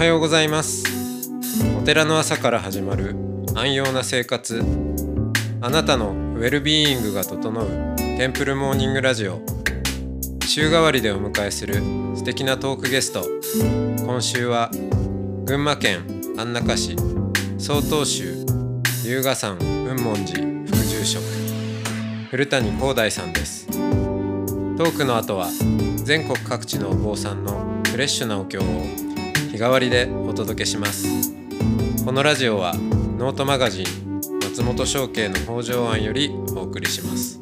はようございます。お寺の朝から始まる安養な生活。あなたのウェルビーイングが整うテンプルモーニングラジオ。週替わりでお迎えする素敵なトークゲスト。今週は群馬県安中市。曹洞宗龍河山雲門寺副住職。古谷光大さんです。トークの後は全国各地のお坊さんのフレッシュなお経を日替わりでお届けします。このラジオはノートマガジン松本商家の北条庵よりお送りします。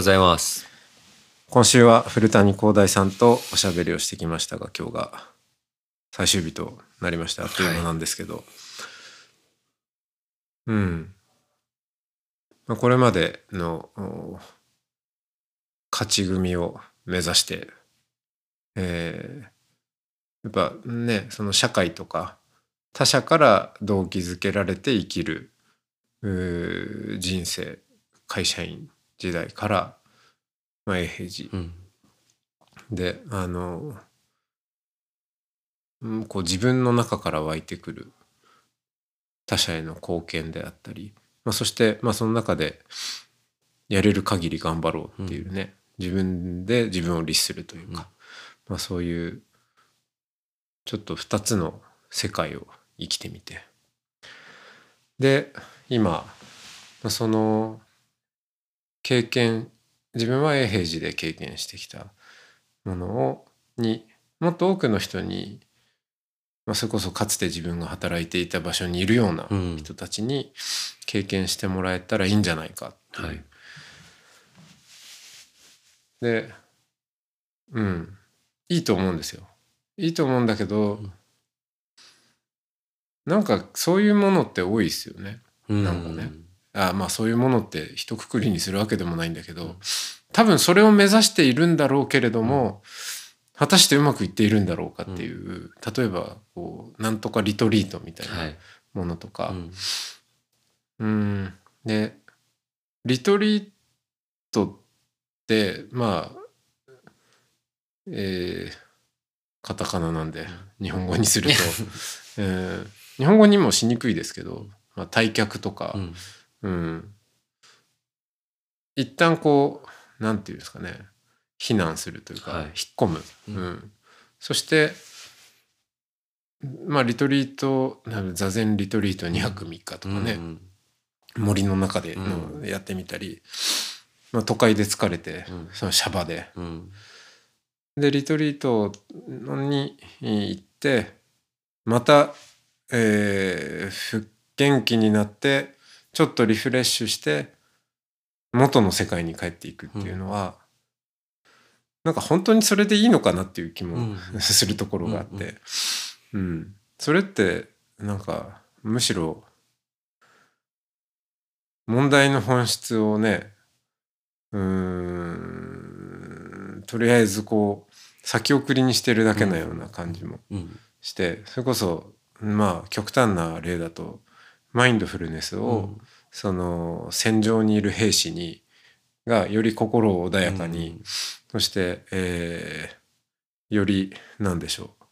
ございます。今週は古谷光大さんとおしゃべりをしてきましたが今日が最終日となりました。あっという間なんですけど、うん、まあ、これまでのお勝ち組を目指して、えーやっぱねその社会とか他者から動機づけられて生きる人生会社員時代から、まあ、永平寺うん。であの、うんこう自分の中から湧いてくる他者への貢献であったり、まあ、そして、まあ、その中でやれる限り頑張ろうっていうね、自分で自分を律するというか、まあ、そういうちょっと2つの世界を生きてみて。で今まあその経験自分は永平寺で経験してきたものをにもっと多くの人に、まあ、それこそかつて自分が働いていた場所にいるようなうん人たちに経験してもらえたらいいんじゃないかっていう。はいでうんいいと思うんですよ。いいと思うんだけど、んなんかそういうものって多いですよね。うんなんかねあまあそういうものって一括りにするわけでもないんだけど、多分それを目指しているんだろうけれども、果たしてうまくいっているんだろうかっていう、例えばこうなんとかリトリートみたいは。ない。ものとか、うん。うん。でリトリートってまあえーカタカナなんで日本語にすると、え ー日本語にもしにくいですけど、まあ、退却とか、うんうん、一旦こうなんていうんですかね。避難するというか、はい。引っ込む、ううん。んそしてまあリトリート座禅リトリート2泊3日とかね、うん森の中でのやってみたり、まあ、都会で疲れて、うん。そのシャバで。うん。でリトリートに行ってまた、えーふ元気になってちょっとリフレッシュして元の世界に帰っていくっていうのは、なんか本当にそれでいいのかなっていう気もうん。するところがあって、うんそれってなんかむしろ問題の本質をねうーんとりあえずこう先送りにしてるだけのような感じもうん。してそれこそまあ極端な例だとマインドフルネスを、その戦場にいる兵士にがより心を穏やかに、そして、えーよりなんでしょう。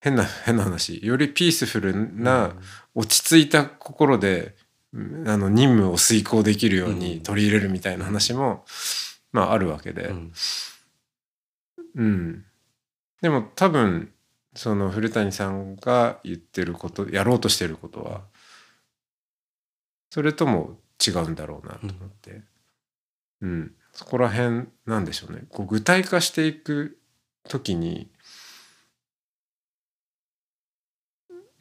変な変な話。よりピースフルな落ち着いた心でうんあの任務を遂行できるように取り入れるみたいな話も、まああるわけで、うん。うん、でも多分その古谷さんが言ってることやろうとしてることはそれとも違うんだろうなと思って、うん。そこら辺なんでしょうね。こう具体化していく時に、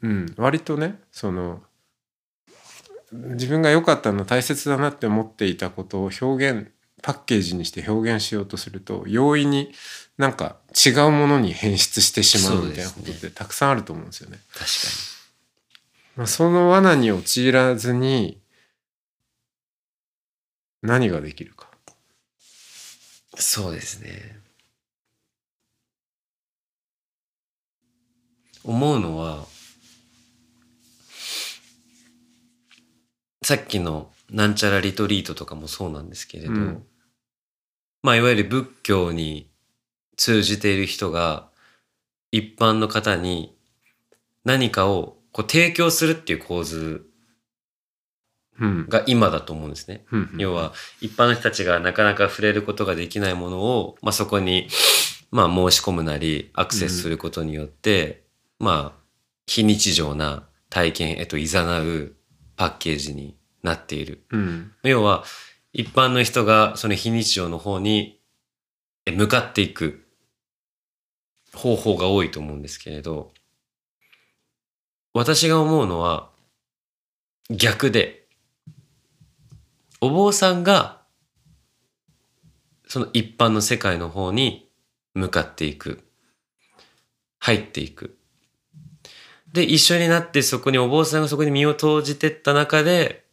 うん、割とねその自分が良かったの大切だなって思っていたことを表現パッケージにして表現しようとすると容易になんか違うものに変質してしまうみたいなことってたくさんあると思うんですよね。確かまあ、その罠に陥らずに何ができるか。そうですね。思うのは、さっきのなんちゃらリトリートとかもそうなんですけれど、うんまあいわゆる仏教に通じている人が一般の方に何かをこう提供するっていう構図うん。が今だと思うんですね。うん要は一般の人たちがなかなか触れることができないものを、まあ、そこに、まあ、申し込むなりアクセスすることによって、まあ非日常な体験へと誘うパッケージになっている。うん。要は一般の人がその非日常の方に向かっていく方法が多いと思うんですけれど私が思うのは逆でお坊さんがその一般の世界の方に向かっていく入っていく。で一緒になってそこにお坊さんがそこに身を投じてった中で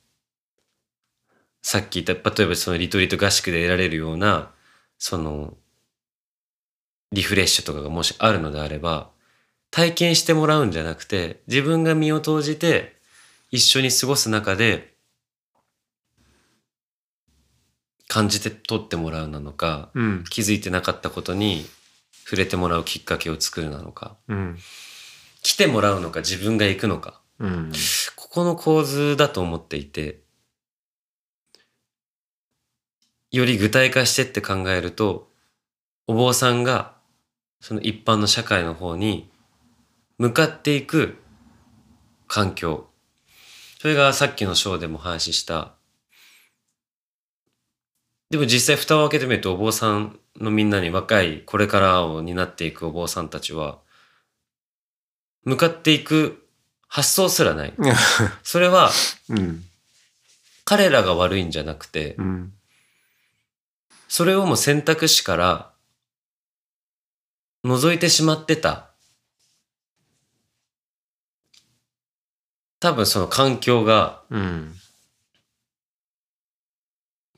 さっき言った、例えばそのリトリート合宿で得られるような、その、リフレッシュとかがもしあるのであれば、体験してもらうんじゃなくて、自分が身を投じて一緒に過ごす中で、感じて取ってもらうなのか、うん。気づいてなかったことに触れてもらうきっかけを作るなのか、うん。来てもらうのか自分が行くのか、うん。ここの構図だと思っていて、より具体化してって考えると、お坊さんがその一般の社会の方に向かっていく環境。それがさっきの章でも話した。でも実際蓋を開けてみるとお坊さんのみんなに若いこれからを担っていくお坊さんたちは向かっていく発想すらない。それはうん。彼らが悪いんじゃなくて、うん。それをもう選択肢から覗いてしまってた。多分その環境が、うん。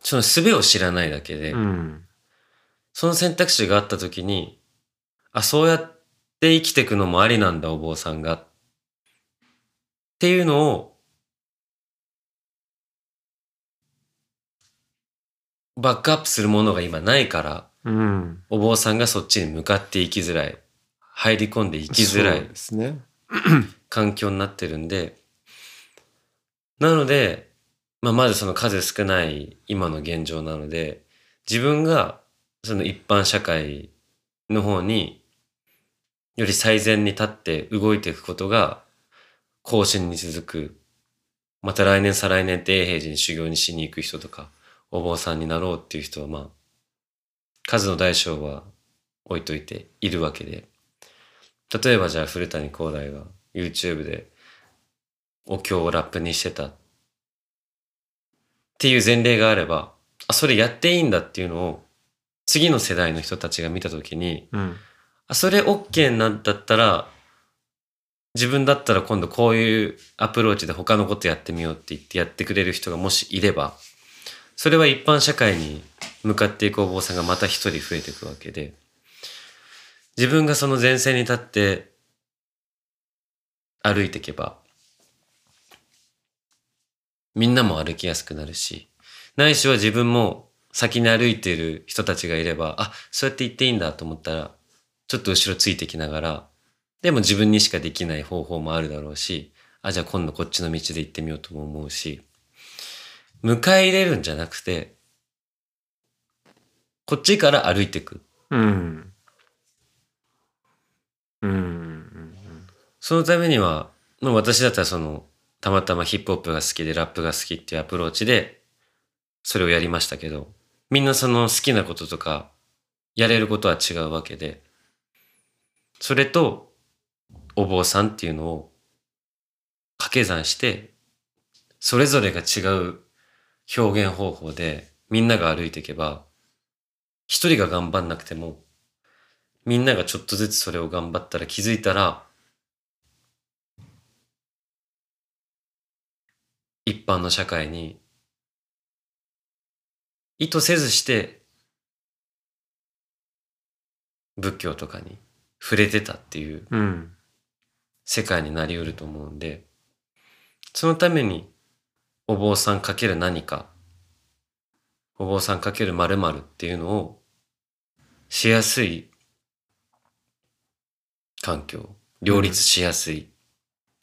その術を知らないだけで、うん。その選択肢があった時に、あ、そうやって生きていくのもありなんだ、お坊さんが。っていうのを、バックアップするものが今ないから、うん。お坊さんがそっちに向かっていきづらい。入り込んでいきづらいですね。環境になってるんで、なので、まあ、まずその数少ない今の現状なので、自分がその一般社会の方により最善に立って動いていくことが更新に続く。また来年再来年って永平寺に修行にしに行く人とか、お坊さんになろうっていう人はまあ、数の大小は置いといているわけで。例えばじゃあ古谷光大が YouTube でお経をラップにしてたっていう前例があれば、あ、それやっていいんだっていうのを次の世代の人たちが見たときに、うん。あ、それ OK なんだったら、自分だったら今度こういうアプローチで他のことやってみようって言ってやってくれる人がもしいれば、それは一般社会に向かっていくお坊さんがまた一人増えていくわけで、自分がその前線に立って歩いていけば、みんなも歩きやすくなるし、ないしは自分も先に歩いている人たちがいれば、あ、そうやって言っていいんだと思ったら、ちょっと後ろついてきながら、でも自分にしかできない方法もあるだろうし、あ、じゃあ今度こっちの道で行ってみようとも思うし、迎え入れるんじゃなくて、こっちから歩いていく。うん。うん。そのためには、もう私だったらその、たまたまヒップホップが好きでラップが好きっていうアプローチで、それをやりましたけど、みんなその好きなこととか、やれることは違うわけで、それと、お坊さんっていうのを掛け算して、それぞれが違う表現方法でみんなが歩いていけば、一人が頑張んなくても、みんながちょっとずつそれを頑張ったら気づいたら、一般の社会に意図せずして仏教とかに触れてたっていううん。世界になりうると思うんで、そのためにお坊さんかける何か、お坊さんかける〇〇っていうのをしやすい環境、両立しやすい。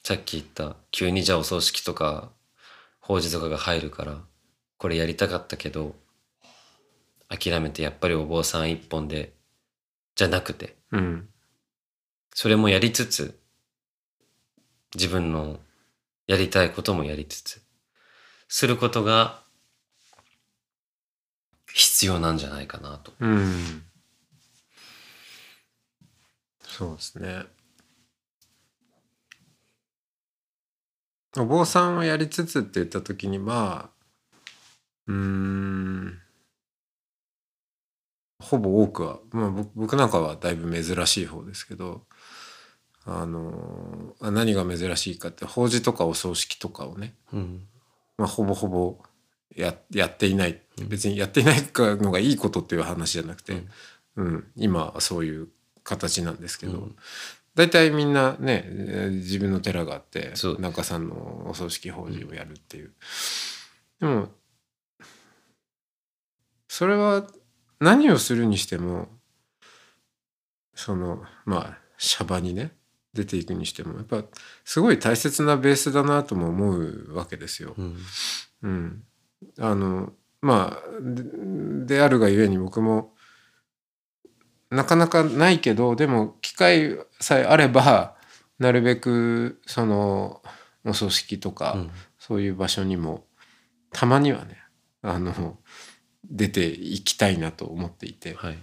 さっき言った急にじゃあお葬式とか法事とかが入るからこれやりたかったけど諦めてやっぱりお坊さん一本でじゃなくてうん。それもやりつつ自分のやりたいこともやりつつすることが必要なんじゃないかなと。うん。そうですね。お坊さんをやりつつって言った時にまあうーんほぼ多くは、まあ、僕僕なんかはだいぶ珍しい方ですけどあのあ何が珍しいかって法事とかお葬式とかをね、うんまあ、ほぼほぼややっていない。別にやっていないのがいいことっていう話じゃなくて、うん。今はそういう形なんですけど、うん。大体みんなねえー自分の寺があって中さんのお葬式法事をやるっていう、でもそれは何をするにしてもそのまあシャバにね出ていくにしてもやっぱすごい大切なベースだなとも思うわけですよ。うん。うん、あのまあでであるがゆえに僕もなかなかないけどでも機会さえあればなるべくそのお葬式とか、うん。そういう場所にもたまにはねあの出ていきたいなと思っていて。はい。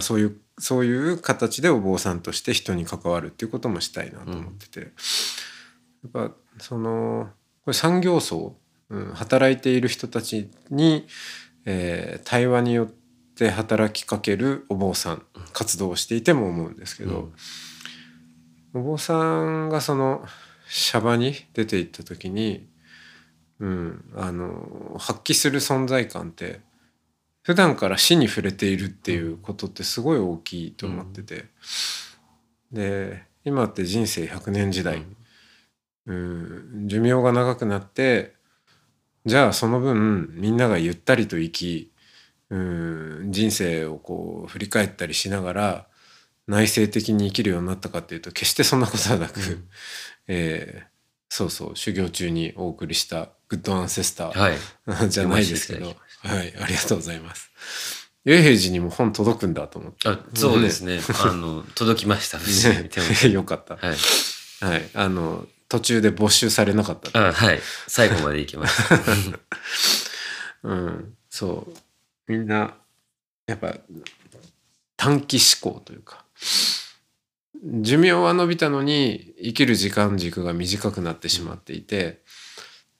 そういうそういう形でお坊さんとして人に関わるっていうこともしたいなと思ってて、やっぱそのこれ産業層、うん、働いている人たちに、えー対話によって働きかけるお坊さん活動をしていても思うんですけど、お坊さんがそのシャバに出ていった時に、うん、あの発揮する存在感って普段から死に触れているっていうことってすごい大きいと思ってて、で今って人生100年時代、うん、寿命が長くなってじゃあその分みんながゆったりと生き、うん、人生をこう振り返ったりしながら内省的に生きるようになったかっていうと決してそんなことはなく、うん。えーそうそう修行中にお送りした「グッドアンセスター」はい。じゃないですけど、はい、ありがとうございます。永平寺にも本届くんだと思って。あそうですね。あの届きました。無事に手元に。よかった。はい。はい、あの途中で没収されなかった。あはい。最後まで行きました。うん、そう。みんなやっぱ短期思考というか。寿命は伸びたのに生きる時間軸が短くなってしまっていて、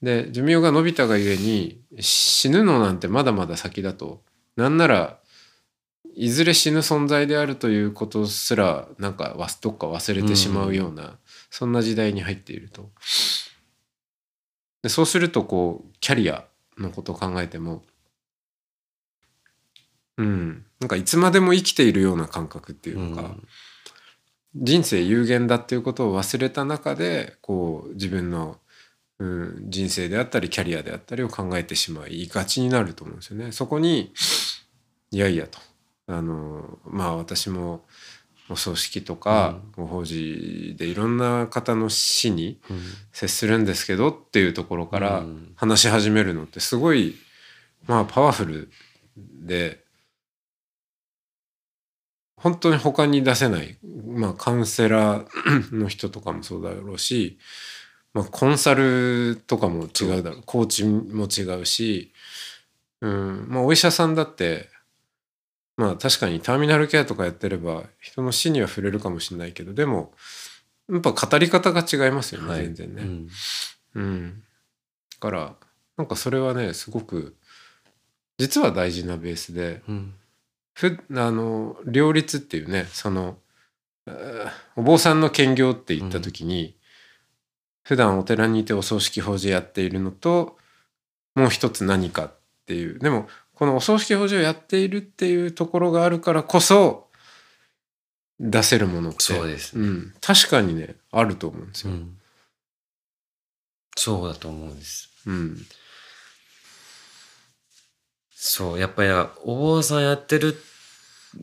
で寿命が伸びたがゆえに死ぬのなんてまだまだ先だと。なんならいずれ死ぬ存在であるということすらなんかわどっか忘れてしまうような、そんな時代に入っていると。でそうするとこうキャリアのことを考えてもうんなんかいつまでも生きているような感覚っていうのか、人生有限だっていうことを忘れた中でこう自分の、うん、人生であったりキャリアであったりを考えてしまいがちになると思うんですよね。そこにいやいやと。あのまあ私もお葬式とか、ご法事でいろんな方の死にうん。接するんですけどっていうところからうん。話し始めるのってすごいまあパワフルで本当に他に出せない、まあ、カウンセラーの人とかもそうだろうし、まあ、コンサルとかも違うだろう。コーチも違うし、うん。まあ、お医者さんだってまあ確かにターミナルケアとかやってれば人の死には触れるかもしれないけどでもやっぱ語り方が違いますよね、はい。全然ね。うん。うん。だから、なんかそれはね、すごく、実は大事なベースで、うん。ふあの、両立っていうね、その、えーお坊さんの兼業って言った時に、普段お寺にいてお葬式法事やっているのと、もう一つ何かっていう。でも、このお葬式法事をやっているっていうところがあるからこそ、出せるものってそうですねうん、確かにねあると思うんですよ、うん。そうだと思うんです。うんそう、やっぱりお坊さんやってる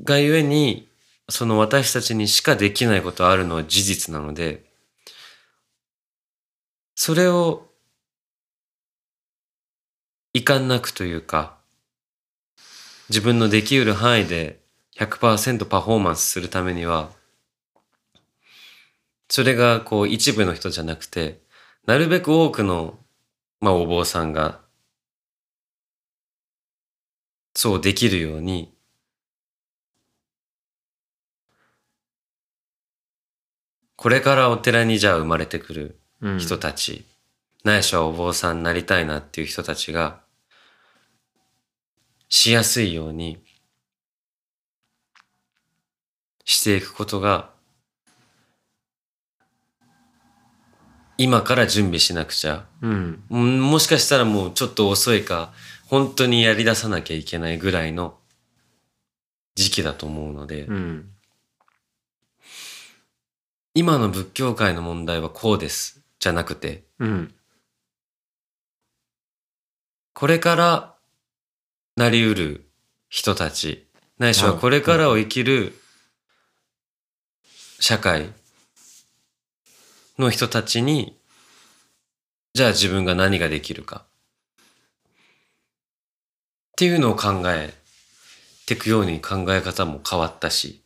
がゆえに、その私たちにしかできないことあるのは事実なので、それを遺憾なくというか、自分のできうる範囲で100%パフォーマンスするためには、それがこう一部の人じゃなくて、なるべく多くの、まあお坊さんがそうできるように、これからお寺にじゃあ生まれてくる人たち、ないしはお坊さんになりたいなっていう人たちが、しやすいようにしていくことが、今から準備しなくちゃ。うんうん。もしかしたらもうちょっと遅いか、本当にやり出さなきゃいけないぐらいの時期だと思うので、うん。今の仏教界の問題はこうです、じゃなくて、うん。これからなりうる人たち、ないしはこれからを生きる社会の人たちに、じゃあ自分が何ができるか。っていうのを考えていくように考え方も変わったし、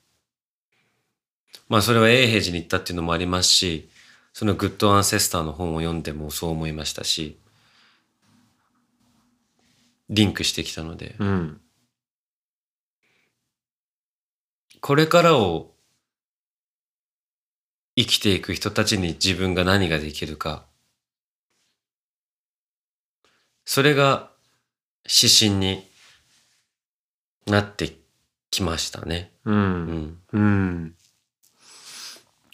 まあそれは永平寺に行ったっていうのもありますし、そのグッドアンセスターの本を読んでもそう思いましたし、リンクしてきたので、うん。これからを生きていく人たちに自分が何ができるか、それが指針になってきましたね。ううんん。うん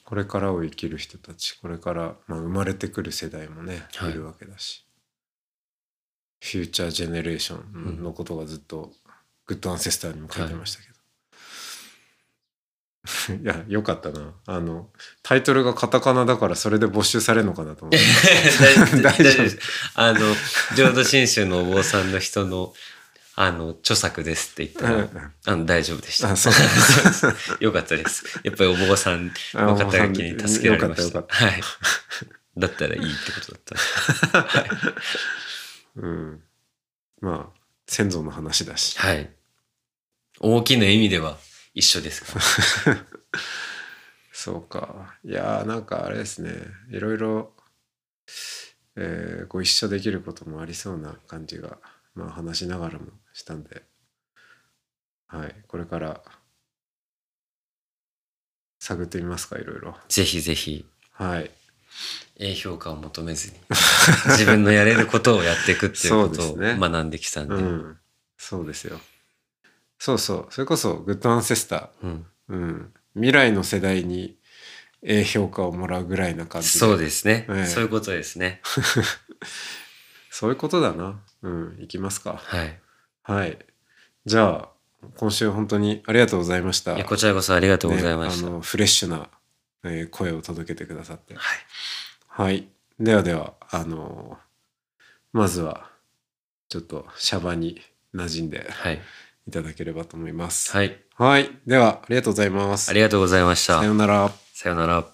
これからを生きる人たちこれから、まあ、生まれてくる世代もね、はい。い、るわけだし。フューチャージェネレーションのことがずっとグッドアンセスターにも書いてましたけど、い、やよかったな。あのタイトルがカタカナだからそれで没収されるのかなと思って。大丈夫です。あの、浄土真宗のお坊さんの人の、あの、著作ですって言ったら、あの、大丈夫でした。あそう よかったです。やっぱりお坊さんの肩書きに助けられました。はい。だったらいいってことだった。はい。うんまあ先祖の話だしはい。大きな意味では一緒ですから。そうか。いやーなんかあれですね。いろいろ、えーご一緒できることもありそうな感じが、まあ話しながらもしたんで、はい。これから探ってみますか、いろいろ。ぜひぜひ、はい。A 評価を求めずに、自分のやれることをやっていくっていうことを学んできたんで。うん。そうですよ。そうそう。それこそ、グッドアンセスタうんー。うん。未来の世代に A 評価をもらうぐらいな感じで。そうですね、ええそういうことですね。そういうことだな。うん。いきますか。はい。はい。じゃあ、今週本当にありがとうございました。いやこちらこそありがとうございました。ねあのフレッシュな、えー声を届けてくださって。はい。はい。ではでは、あのまずは、ちょっとシャバに馴染んではい。いただければと思います。はい。はい。では、ありがとうございます。ありがとうございましたさ。ようなら。さよなら。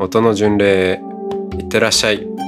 音の巡礼へいってらっしゃい。